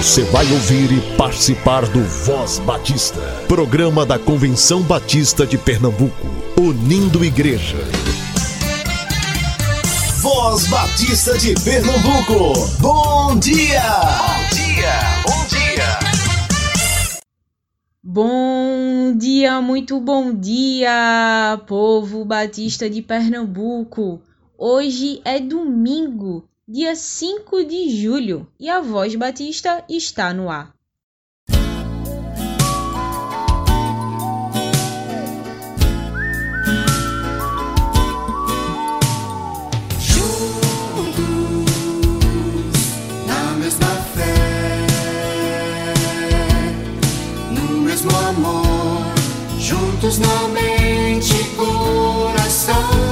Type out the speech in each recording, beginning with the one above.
Você vai ouvir e participar do Voz Batista, programa da Convenção Batista de Pernambuco, unindo igreja. Voz Batista de Pernambuco, bom dia! Bom dia, bom dia! Bom dia, muito bom dia, povo batista de Pernambuco. Hoje é domingo, dia 5 de julho, e a Voz Batista está no ar. juntos na mente e coração.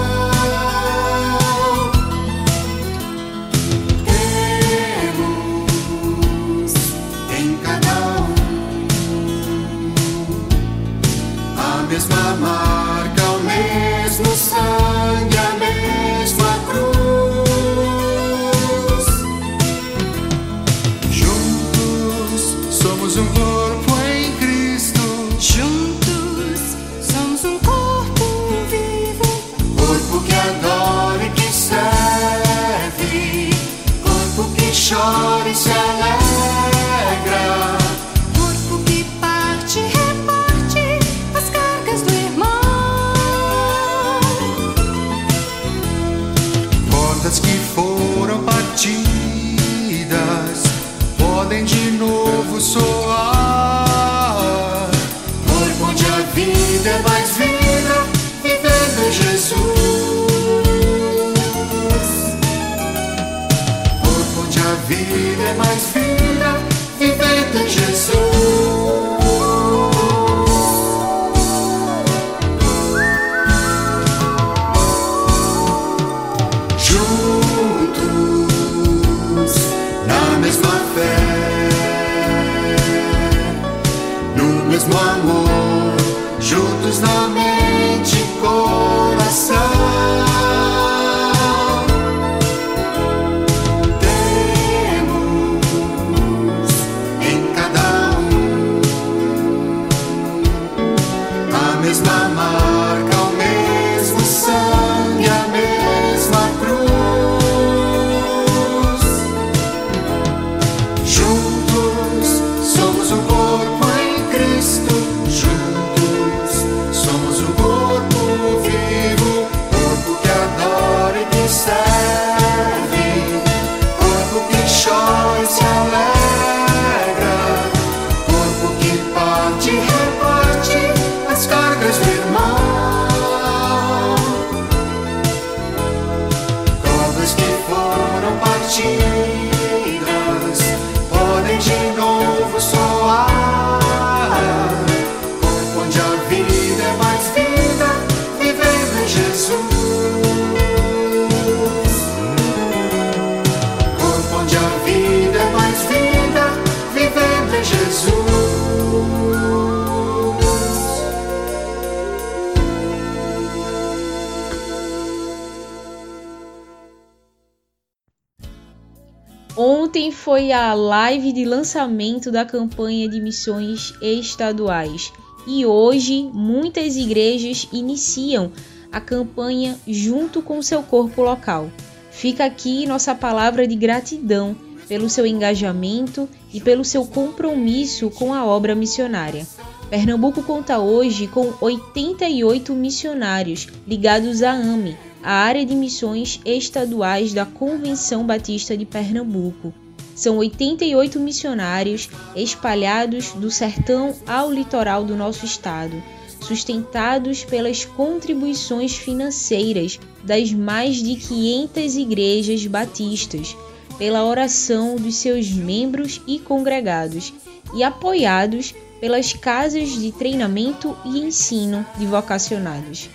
Foi a live de lançamento da campanha de missões estaduais e hoje muitas igrejas iniciam a campanha junto com seu corpo local. Fica aqui nossa palavra de gratidão pelo seu engajamento e pelo seu compromisso com a obra missionária. Pernambuco conta hoje com 88 missionários ligados à AME, a área de missões estaduais da Convenção Batista de Pernambuco. São 88 missionários espalhados do sertão ao litoral do nosso estado, sustentados pelas contribuições financeiras das mais de 500 igrejas batistas, pela oração dos seus membros e congregados e apoiados pelas casas de treinamento e ensino de vocacionados.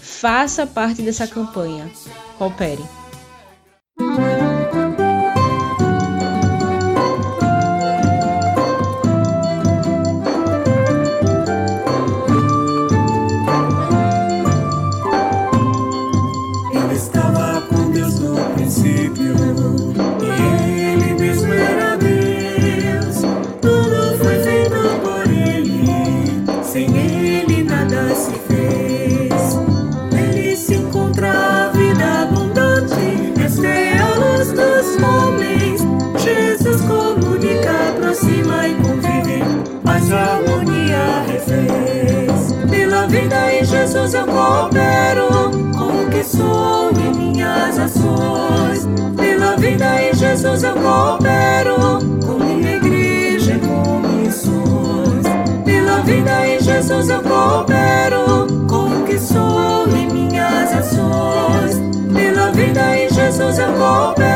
Faça parte dessa campanha. Coopere. Vida em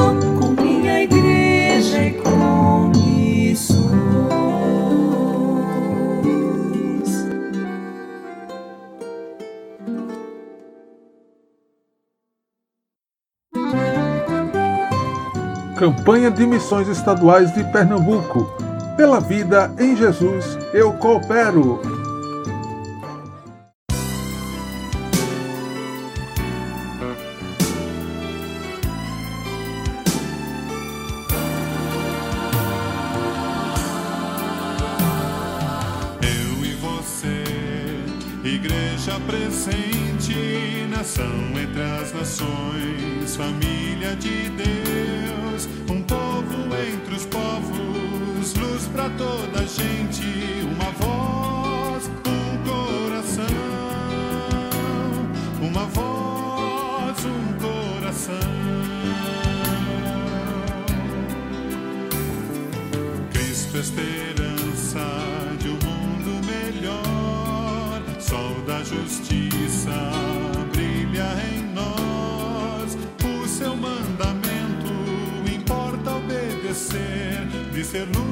Campanha de Missões Estaduais de Pernambuco. Pela vida em Jesus, eu coopero. Eu e você, igreja presente, nação entre as nações, família de Deus, para toda gente, uma voz, um coração, uma voz, um coração. Cristo, esperança de um mundo melhor, sol da justiça brilha em nós. O seu mandamento importa obedecer, de ser luz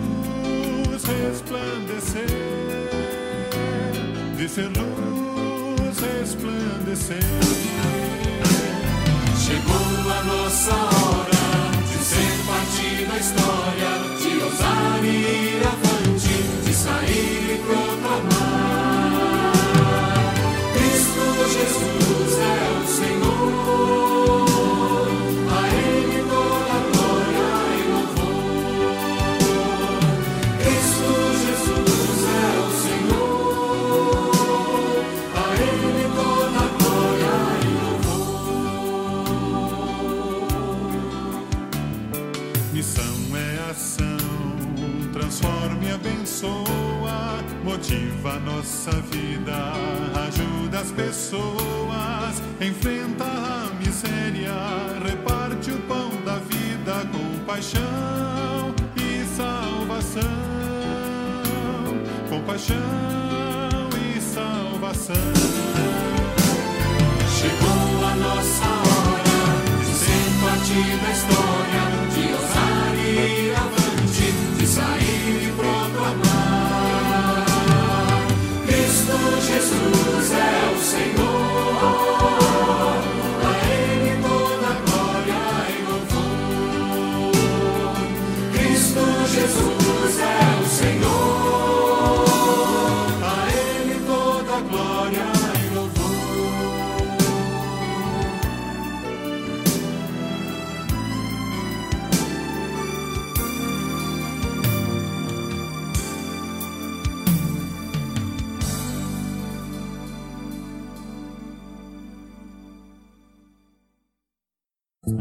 ser luz resplandecer. Chegou a nossa hora de ser parte da história, de ousar e abençoa, motiva nossa vida, ajuda as pessoas, enfrenta a miséria, reparte o pão da vida com paixão e salvação, com paixão salvação. Chegou a nossa hora de ser parte da história,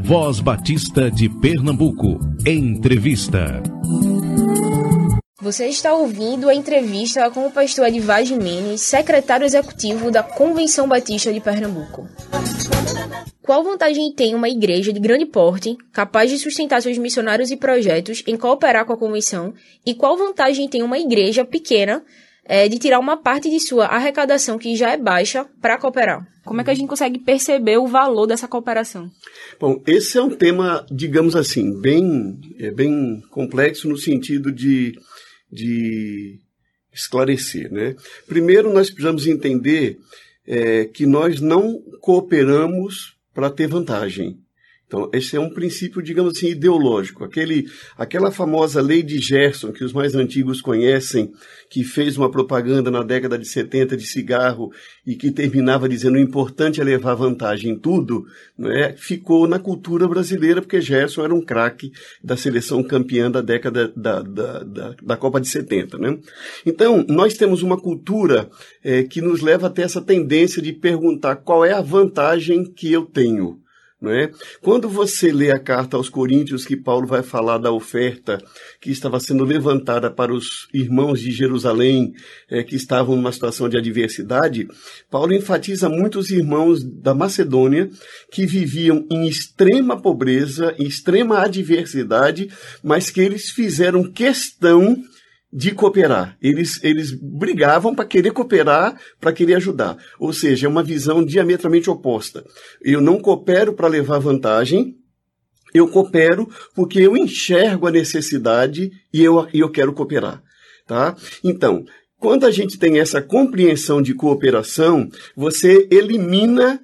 Voz Batista de Pernambuco. Entrevista. Você está ouvindo a entrevista com o pastor Edivar Jimenez, secretário executivo da Convenção Batista de Pernambuco. Qual vantagem tem uma igreja de grande porte, capaz de sustentar seus missionários e projetos em cooperar com a convenção? E qual vantagem tem uma igreja pequena eh, de tirar uma parte de sua arrecadação, que já é baixa, para cooperar? Como é que a gente consegue perceber o valor dessa cooperação? Bom, esse é um tema, digamos assim, bem, é bem complexo no sentido de, de esclarecer. Né? Primeiro, nós precisamos entender é, que nós não cooperamos para ter vantagem. Então, esse é um princípio, digamos assim, ideológico. Aquele, aquela famosa lei de Gerson, que os mais antigos conhecem, que fez uma propaganda na década de 70 de cigarro e que terminava dizendo o importante é levar vantagem em tudo, né, ficou na cultura brasileira, porque Gerson era um craque da seleção campeã da década da, da, da, da Copa de 70. Né? Então, nós temos uma cultura eh, que nos leva a ter essa tendência de perguntar qual é a vantagem que eu tenho. Não é? Quando você lê a carta aos Coríntios, que Paulo vai falar da oferta que estava sendo levantada para os irmãos de Jerusalém eh, que estavam numa situação de adversidade, Paulo enfatiza muitos irmãos da Macedônia que viviam em extrema pobreza, em extrema adversidade, mas que eles fizeram questão de cooperar. Eles, eles brigavam para querer cooperar, para querer ajudar. Ou seja, é uma visão diametralmente oposta. Eu não coopero para levar vantagem, eu coopero porque eu enxergo a necessidade e eu, eu quero cooperar. Tá? Então, quando a gente tem essa compreensão de cooperação, você elimina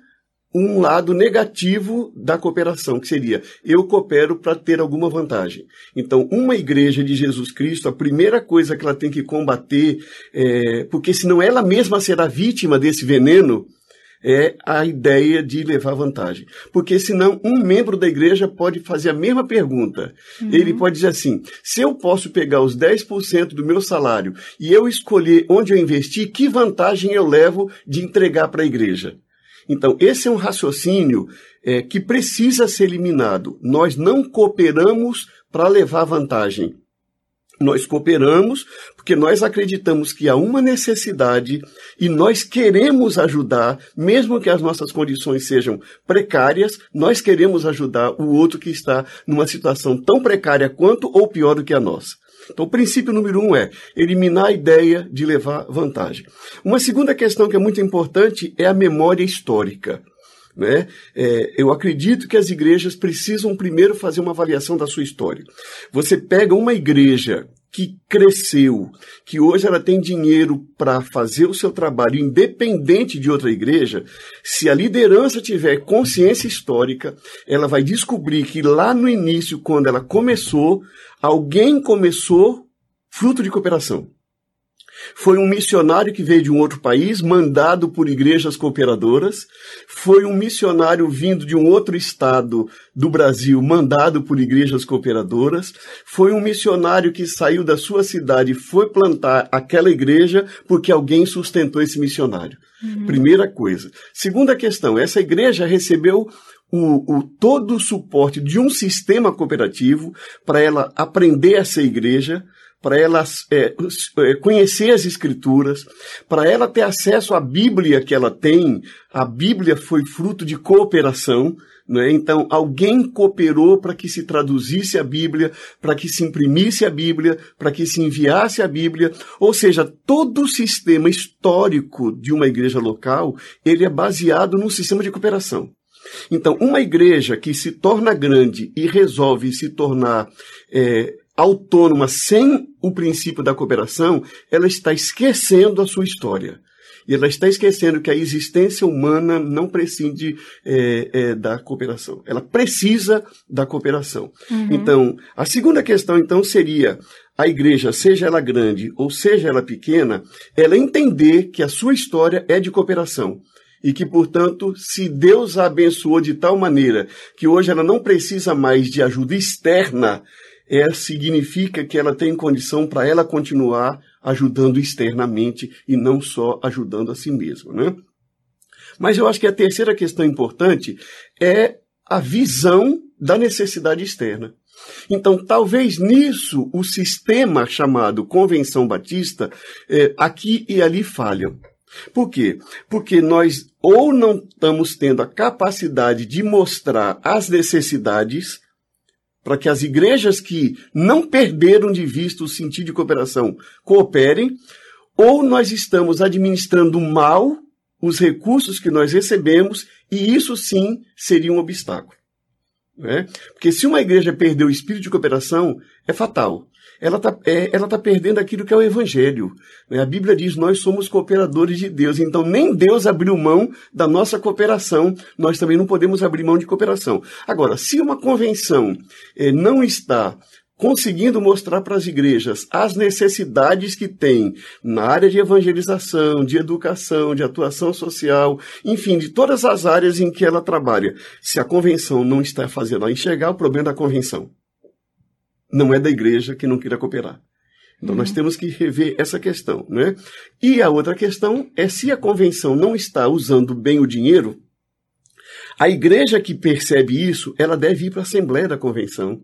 um lado negativo da cooperação, que seria eu coopero para ter alguma vantagem. Então, uma igreja de Jesus Cristo, a primeira coisa que ela tem que combater, é, porque senão ela mesma será vítima desse veneno, é a ideia de levar vantagem. Porque senão um membro da igreja pode fazer a mesma pergunta. Ele pode dizer assim: se eu posso pegar os 10% do meu salário e eu escolher onde eu investir, que vantagem eu levo de entregar para a igreja? Então, esse é um raciocínio é, que precisa ser eliminado. Nós não cooperamos para levar vantagem. Nós cooperamos porque nós acreditamos que há uma necessidade e nós queremos ajudar, mesmo que as nossas condições sejam precárias, nós queremos ajudar o outro que está numa situação tão precária quanto ou pior do que a nossa. Então, o princípio número um é eliminar a ideia de levar vantagem. Uma segunda questão que é muito importante é a memória histórica. Né? É, eu acredito que as igrejas precisam primeiro fazer uma avaliação da sua história. Você pega uma igreja que cresceu, que hoje ela tem dinheiro para fazer o seu trabalho independente de outra igreja, se a liderança tiver consciência histórica, ela vai descobrir que lá no início, quando ela começou, alguém começou fruto de cooperação. Foi um missionário que veio de um outro país, mandado por igrejas cooperadoras. Foi um missionário vindo de um outro estado do Brasil, mandado por igrejas cooperadoras. Foi um missionário que saiu da sua cidade e foi plantar aquela igreja porque alguém sustentou esse missionário. Primeira coisa. Segunda questão, essa igreja recebeu o, o, todo o suporte de um sistema cooperativo para ela aprender a ser igreja, para ela é, é, conhecer as escrituras, para ela ter acesso à Bíblia que ela tem. A Bíblia foi fruto de cooperação. Né? Então, alguém cooperou para que se traduzisse a Bíblia, para que se imprimisse a Bíblia, para que se enviasse a Bíblia. Ou seja, todo o sistema histórico de uma igreja local, ele é baseado num sistema de cooperação. Então, uma igreja que se torna grande e resolve se tornar é, autônoma sem o princípio da cooperação, ela está esquecendo a sua história. E ela está esquecendo que a existência humana não prescinde é, é, da cooperação. Ela precisa da cooperação. Uhum. Então, a segunda questão, então, seria a igreja, seja ela grande ou seja ela pequena, ela entender que a sua história é de cooperação. E que, portanto, se Deus a abençoou de tal maneira que hoje ela não precisa mais de ajuda externa, é, significa que ela tem condição para ela continuar ajudando externamente e não só ajudando a si mesma, né? Mas eu acho que a terceira questão importante é a visão da necessidade externa. Então, talvez nisso o sistema chamado Convenção Batista eh, aqui e ali falham. Por quê? Porque nós ou não estamos tendo a capacidade de mostrar as necessidades para que as igrejas que não perderam de vista o sentido de cooperação cooperem, ou nós estamos administrando mal os recursos que nós recebemos, e isso sim seria um obstáculo. Né? Porque se uma igreja perder o espírito de cooperação, é fatal. Ela está é, ela tá perdendo aquilo que é o evangelho. né? A Bíblia diz: nós somos cooperadores de Deus. Então, nem Deus abriu mão da nossa cooperação, nós também não podemos abrir mão de cooperação. Agora, se uma convenção eh, não está conseguindo mostrar para as igrejas as necessidades que tem na área de evangelização, de educação, de atuação social, enfim, de todas as áreas em que ela trabalha. Se a convenção não está fazendo ela enxergar o problema da convenção, não é da igreja que não queira cooperar. Então nós temos que rever essa questão, né? E a outra questão é se a convenção não está usando bem o dinheiro, a igreja que percebe isso, ela deve ir para a assembleia da convenção.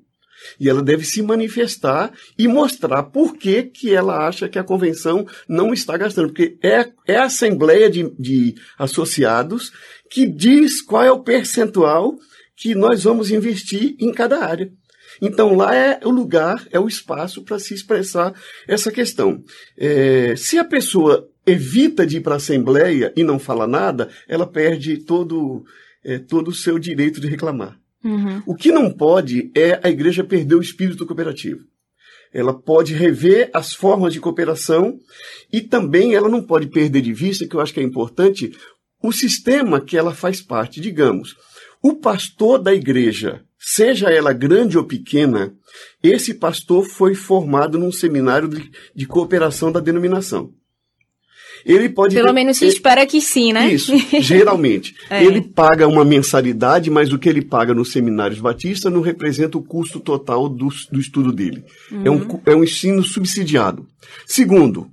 E ela deve se manifestar e mostrar por que, que ela acha que a convenção não está gastando. Porque é, é a assembleia de, de associados que diz qual é o percentual que nós vamos investir em cada área. Então lá é o lugar, é o espaço para se expressar essa questão. É, se a pessoa evita de ir para a assembleia e não fala nada, ela perde todo, é, todo o seu direito de reclamar. Uhum. O que não pode é a igreja perder o espírito cooperativo. Ela pode rever as formas de cooperação e também ela não pode perder de vista, que eu acho que é importante, o sistema que ela faz parte. Digamos, o pastor da igreja, seja ela grande ou pequena, esse pastor foi formado num seminário de, de cooperação da denominação. Ele pode Pelo ter- menos se ele- espera que sim, né? isso, geralmente. É. Ele paga uma mensalidade, mas o que ele paga nos seminários batistas não representa o custo total do, do estudo dele. É, um, cu- é um ensino subsidiado. Segundo,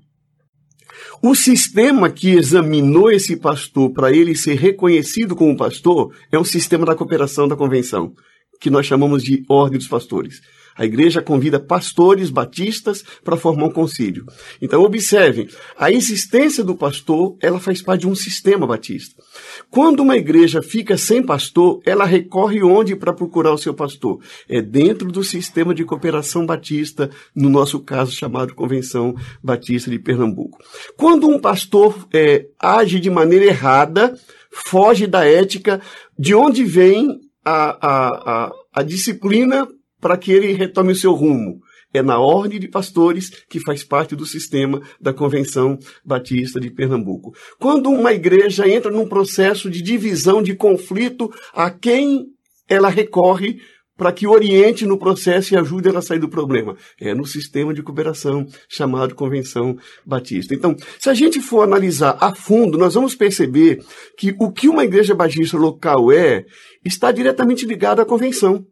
o sistema que examinou esse pastor para ele ser reconhecido como pastor é um sistema da cooperação da convenção, que nós chamamos de Ordem dos Pastores. A igreja convida pastores batistas para formar um concílio. Então, observem, a existência do pastor, ela faz parte de um sistema batista. Quando uma igreja fica sem pastor, ela recorre onde para procurar o seu pastor? É dentro do sistema de cooperação batista, no nosso caso chamado Convenção Batista de Pernambuco. Quando um pastor é, age de maneira errada, foge da ética, de onde vem a, a, a, a disciplina para que ele retome o seu rumo? É na ordem de pastores que faz parte do sistema da Convenção Batista de Pernambuco. Quando uma igreja entra num processo de divisão, de conflito, a quem ela recorre para que oriente no processo e ajude ela a sair do problema? É no sistema de cooperação chamado Convenção Batista. Então, se a gente for analisar a fundo, nós vamos perceber que o que uma igreja batista local é está diretamente ligado à convenção.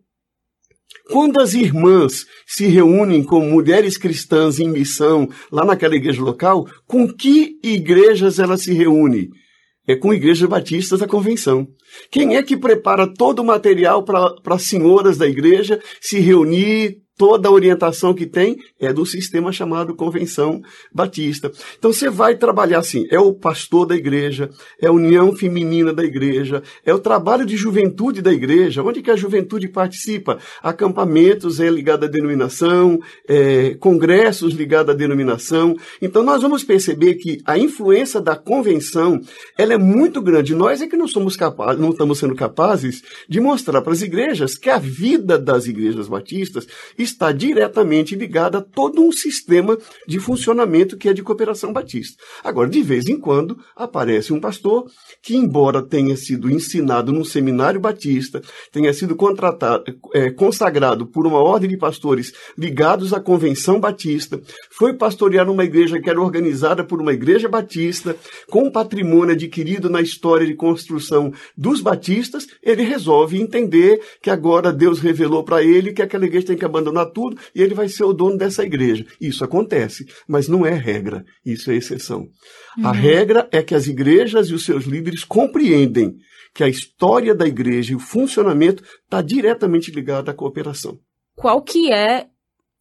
Quando as irmãs se reúnem como mulheres cristãs em missão lá naquela igreja local, com que igrejas elas se reúnem? É com igrejas batistas da convenção. Quem é que prepara todo o material para as senhoras da igreja se reunir, toda a orientação que tem é do sistema chamado Convenção Batista. Então você vai trabalhar assim, é o pastor da igreja, é a união feminina da igreja, é o trabalho de juventude da igreja, onde que a juventude participa? Acampamentos é ligado à denominação, é, congressos ligados à denominação. Então nós vamos perceber que a influência da convenção, ela é muito grande. Nós é que não somos capazes, não estamos sendo capazes de mostrar para as igrejas que a vida das igrejas batistas está diretamente ligada a todo um sistema de funcionamento que é de cooperação batista. Agora, de vez em quando, aparece um pastor que, embora tenha sido ensinado num seminário batista, tenha sido contratado, é, consagrado por uma ordem de pastores ligados à convenção batista, foi pastorear numa igreja que era organizada por uma igreja batista, com patrimônio adquirido na história de construção dos batistas, ele resolve entender que agora Deus revelou para ele que aquela igreja tem que abandonar tudo e ele vai ser o dono dessa igreja. Isso acontece, mas não é regra, isso é exceção. A regra é que as igrejas e os seus líderes compreendem que a história da igreja e o funcionamento está diretamente ligado à cooperação. Qual que é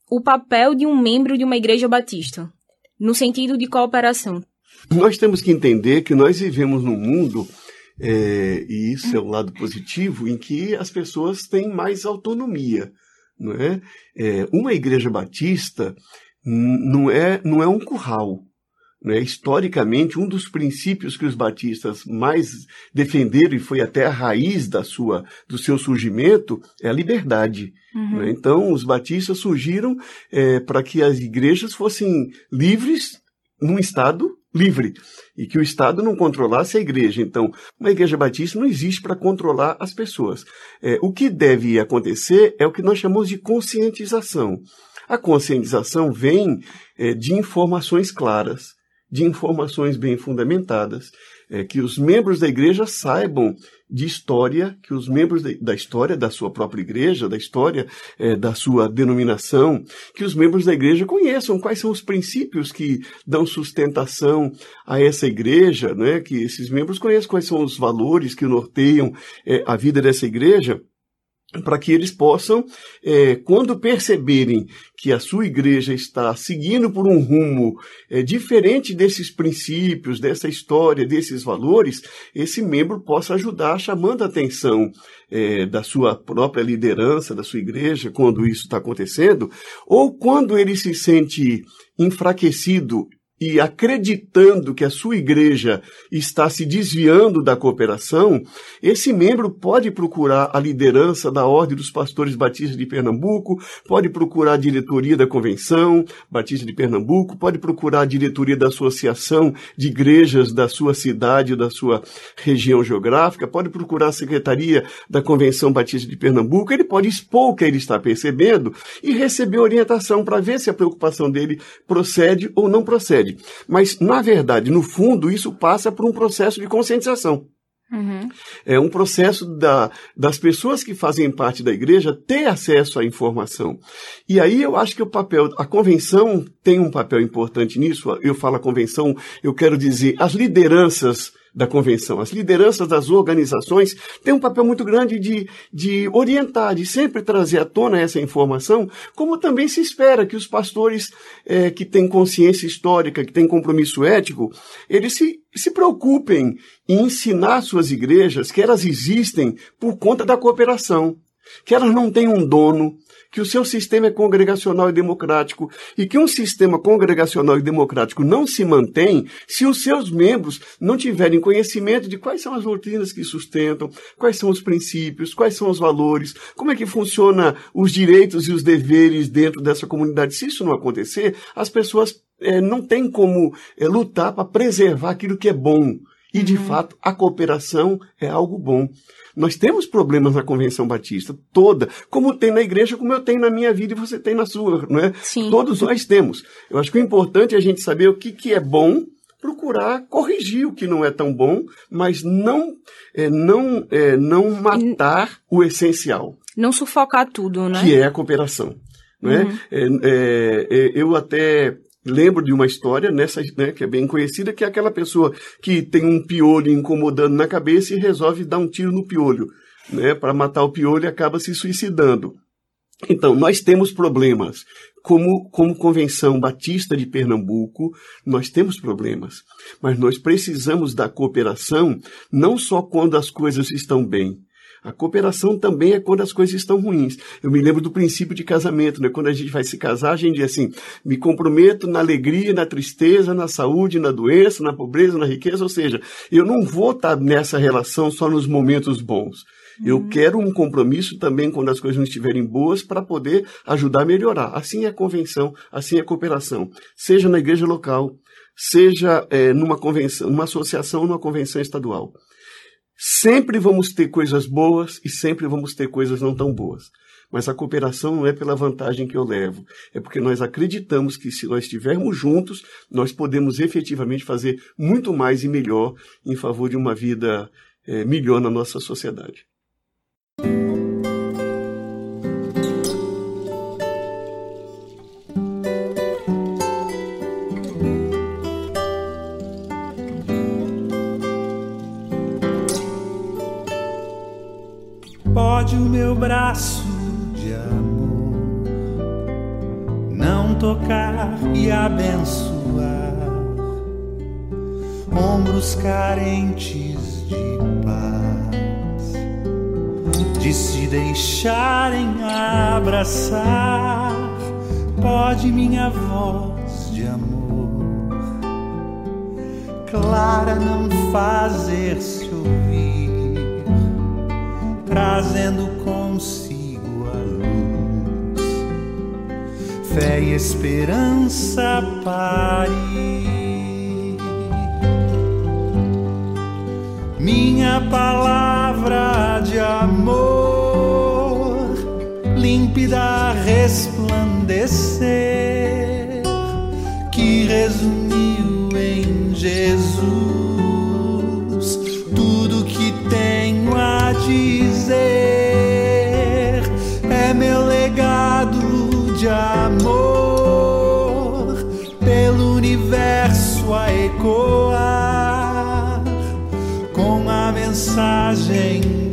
o papel de um membro de uma igreja batista? No sentido de cooperação. Nós temos que entender que nós vivemos num mundo, é, e isso é o lado positivo, em que as pessoas têm mais autonomia. Não é? É, uma igreja batista não é, não é um curral. Né? Historicamente, um dos princípios que os batistas mais defenderam, e foi até a raiz da sua, do seu surgimento, é a liberdade. né? Então, os batistas surgiram é, para que as igrejas fossem livres num Estado livre e que o Estado não controlasse a igreja. Então, uma igreja batista não existe para controlar as pessoas. É, o que deve acontecer é o que nós chamamos de conscientização. A conscientização vem é, de informações claras, de informações bem fundamentadas, é, que os membros da igreja saibam de história, que os membros da, da história da sua própria igreja, da história é, da sua denominação, que os membros da igreja conheçam quais são os princípios que dão sustentação a essa igreja, né? que esses membros conheçam quais são os valores que norteiam é, a vida dessa igreja para que eles possam, eh, quando perceberem que a sua igreja está seguindo por um rumo eh, diferente desses princípios, dessa história, desses valores, esse membro possa ajudar chamando a atenção eh, da sua própria liderança, da sua igreja, quando isso está acontecendo, ou quando ele se sente enfraquecido e acreditando que a sua igreja está se desviando da cooperação, esse membro pode procurar a liderança da Ordem dos Pastores Batistas de Pernambuco, pode procurar a diretoria da Convenção Batista de Pernambuco, pode procurar a diretoria da Associação de Igrejas da sua cidade, da sua região geográfica, pode procurar a secretaria da Convenção Batista de Pernambuco, ele pode expor o que ele está percebendo e receber orientação para ver se a preocupação dele procede ou não procede. Mas, na verdade, no fundo, isso passa por um processo de conscientização. É um processo da, das pessoas que fazem parte da igreja ter acesso à informação. E aí eu acho que o papel, a convenção tem um papel importante nisso. Eu falo a convenção, eu quero dizer as lideranças da convenção, as lideranças das organizações têm um papel muito grande de, de orientar, de sempre trazer à tona essa informação, como também se espera que os pastores eh, que têm consciência histórica, que têm compromisso ético, eles se, se preocupem em ensinar suas igrejas que elas existem por conta da cooperação, que elas não têm um dono, que o seu sistema é congregacional e democrático e que um sistema congregacional e democrático não se mantém se os seus membros não tiverem conhecimento de quais são as doutrinas que sustentam, quais são os princípios, quais são os valores, como é que funciona os direitos e os deveres dentro dessa comunidade. Se isso não acontecer, as pessoas eh, não têm como eh, lutar para preservar aquilo que é bom. E, de fato, a cooperação é algo bom. Nós temos problemas na Convenção Batista, toda, como tem na igreja, como eu tenho na minha vida e você tem na sua, não é? Sim. Todos nós temos. Eu acho que o importante é a gente saber o que, que é bom, procurar corrigir o que não é tão bom, mas não, é, não, é, não matar o essencial Não sufocar tudo, né? que é a cooperação. Não é? É, é, é, eu até lembro de uma história nessa, né, que é bem conhecida, que é aquela pessoa que tem um piolho incomodando na cabeça e resolve dar um tiro no piolho, né, para matar o piolho e acaba se suicidando. Então, nós temos problemas. Como, como Convenção Batista de Pernambuco, nós temos problemas. Mas nós precisamos da cooperação não só quando as coisas estão bem, a cooperação também é quando as coisas estão ruins. Eu me lembro do princípio de casamento, né? Quando a gente vai se casar, a gente diz assim: me comprometo na alegria, na tristeza, na saúde, na doença, na pobreza, na riqueza. Ou seja, eu não vou estar nessa relação só nos momentos bons. Eu quero um compromisso também quando as coisas não estiverem boas para poder ajudar a melhorar. Assim é a convenção, assim é a cooperação. Seja na igreja local, seja é, numa convenção, numa associação, numa convenção estadual. Sempre vamos ter coisas boas e sempre vamos ter coisas não tão boas. Mas a cooperação não é pela vantagem que eu levo, é porque nós acreditamos que se nós estivermos juntos, nós podemos efetivamente fazer muito mais e melhor em favor de uma vida é, melhor na nossa sociedade. Braço de amor não tocar e abençoar ombros carentes de paz, de se deixarem abraçar. Pode minha voz de amor clara não fazer-se ouvir trazendo consigo a luz, fé e esperança parir. Minha palavra de amor, límpida resplandecer, que resumiu amor pelo universo a ecoar com a mensagem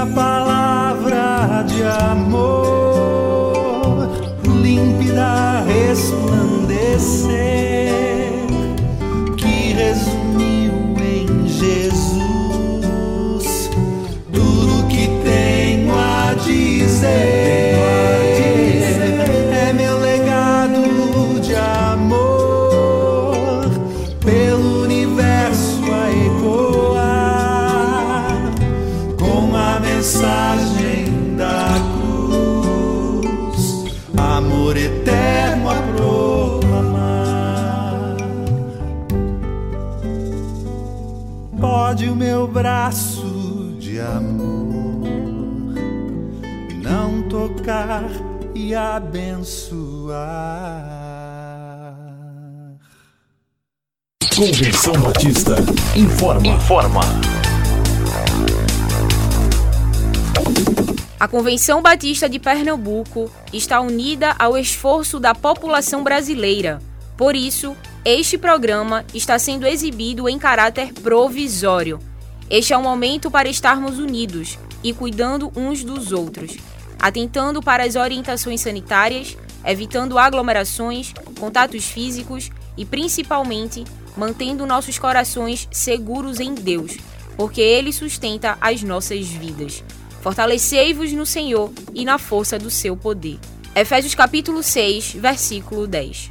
Minha abençoar. Convenção Batista informa. Informa. A Convenção Batista de Pernambuco está unida ao esforço da população brasileira. Por isso, este programa está sendo exibido em caráter provisório. Este é o momento para estarmos unidos e cuidando uns dos outros, atentando para as orientações sanitárias, evitando aglomerações, contatos físicos e, principalmente, mantendo nossos corações seguros em Deus, porque Ele sustenta as nossas vidas. Fortalecei-vos no Senhor e na força do seu poder. Efésios capítulo 6, versículo 10.